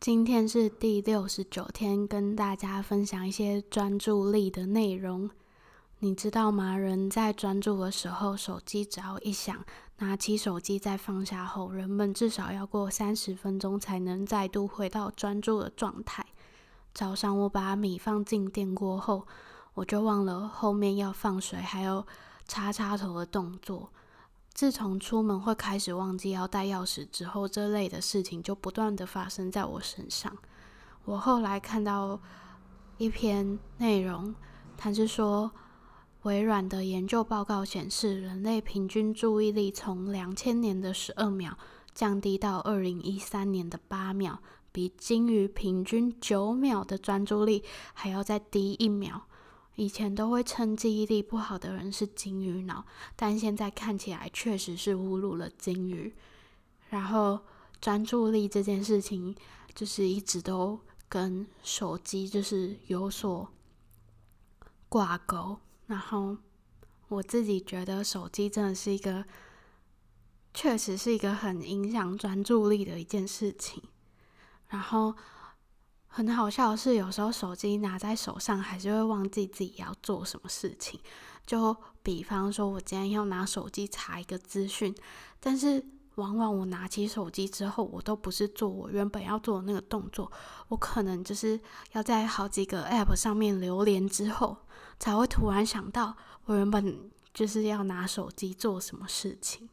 今天是第六十九天，跟大家分享一些专注力的内容。你知道吗？人在专注的时候，手机只要一响，拿起手机再放下后，人们至少要过三十分钟才能再度回到专注的状态。早上我把米放进电锅后，我就忘了后面要放水，还有插插头的动作。自从出门会开始忘记要带钥匙之后，这类的事情就不断的发生在我身上。我后来看到一篇内容，它是说，微软的研究报告显示，人类平均注意力从两千年的十二秒降低到二零一三年的八秒，比鲸鱼平均九秒的专注力还要再低一秒。以前都会称记忆力不好的人是“金鱼脑”，但现在看起来确实是侮辱了金鱼。然后专注力这件事情，就是一直都跟手机就是有所挂钩。然后我自己觉得手机真的是一个，确实是一个很影响专注力的一件事情。然后。很好笑的是，有时候手机拿在手上，还是会忘记自己要做什么事情。就比方说，我今天要拿手机查一个资讯，但是往往我拿起手机之后，我都不是做我原本要做的那个动作，我可能就是要在好几个 App 上面流连之后，才会突然想到我原本就是要拿手机做什么事情。